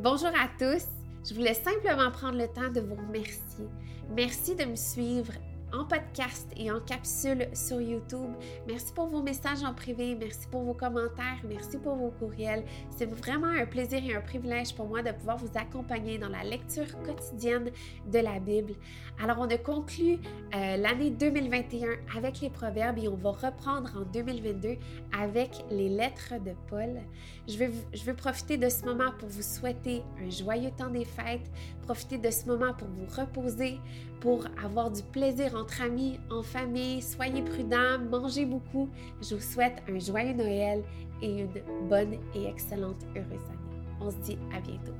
Bonjour à tous. Je voulais simplement prendre le temps de vous remercier. Merci de me suivre en podcast et en capsule sur YouTube. Merci pour vos messages en privé, merci pour vos commentaires, merci pour vos courriels. C'est vraiment un plaisir et un privilège pour moi de pouvoir vous accompagner dans la lecture quotidienne de la Bible. Alors, on a conclu euh, l'année 2021 avec les proverbes et on va reprendre en 2022 avec les lettres de Paul. Je vais, je vais profiter de ce moment pour vous souhaiter un joyeux temps des fêtes, profiter de ce moment pour vous reposer, pour avoir du plaisir entre amis, en famille. Soyez prudents, mangez beaucoup. Je vous souhaite un joyeux Noël et une bonne et excellente heureuse année. On se dit à bientôt.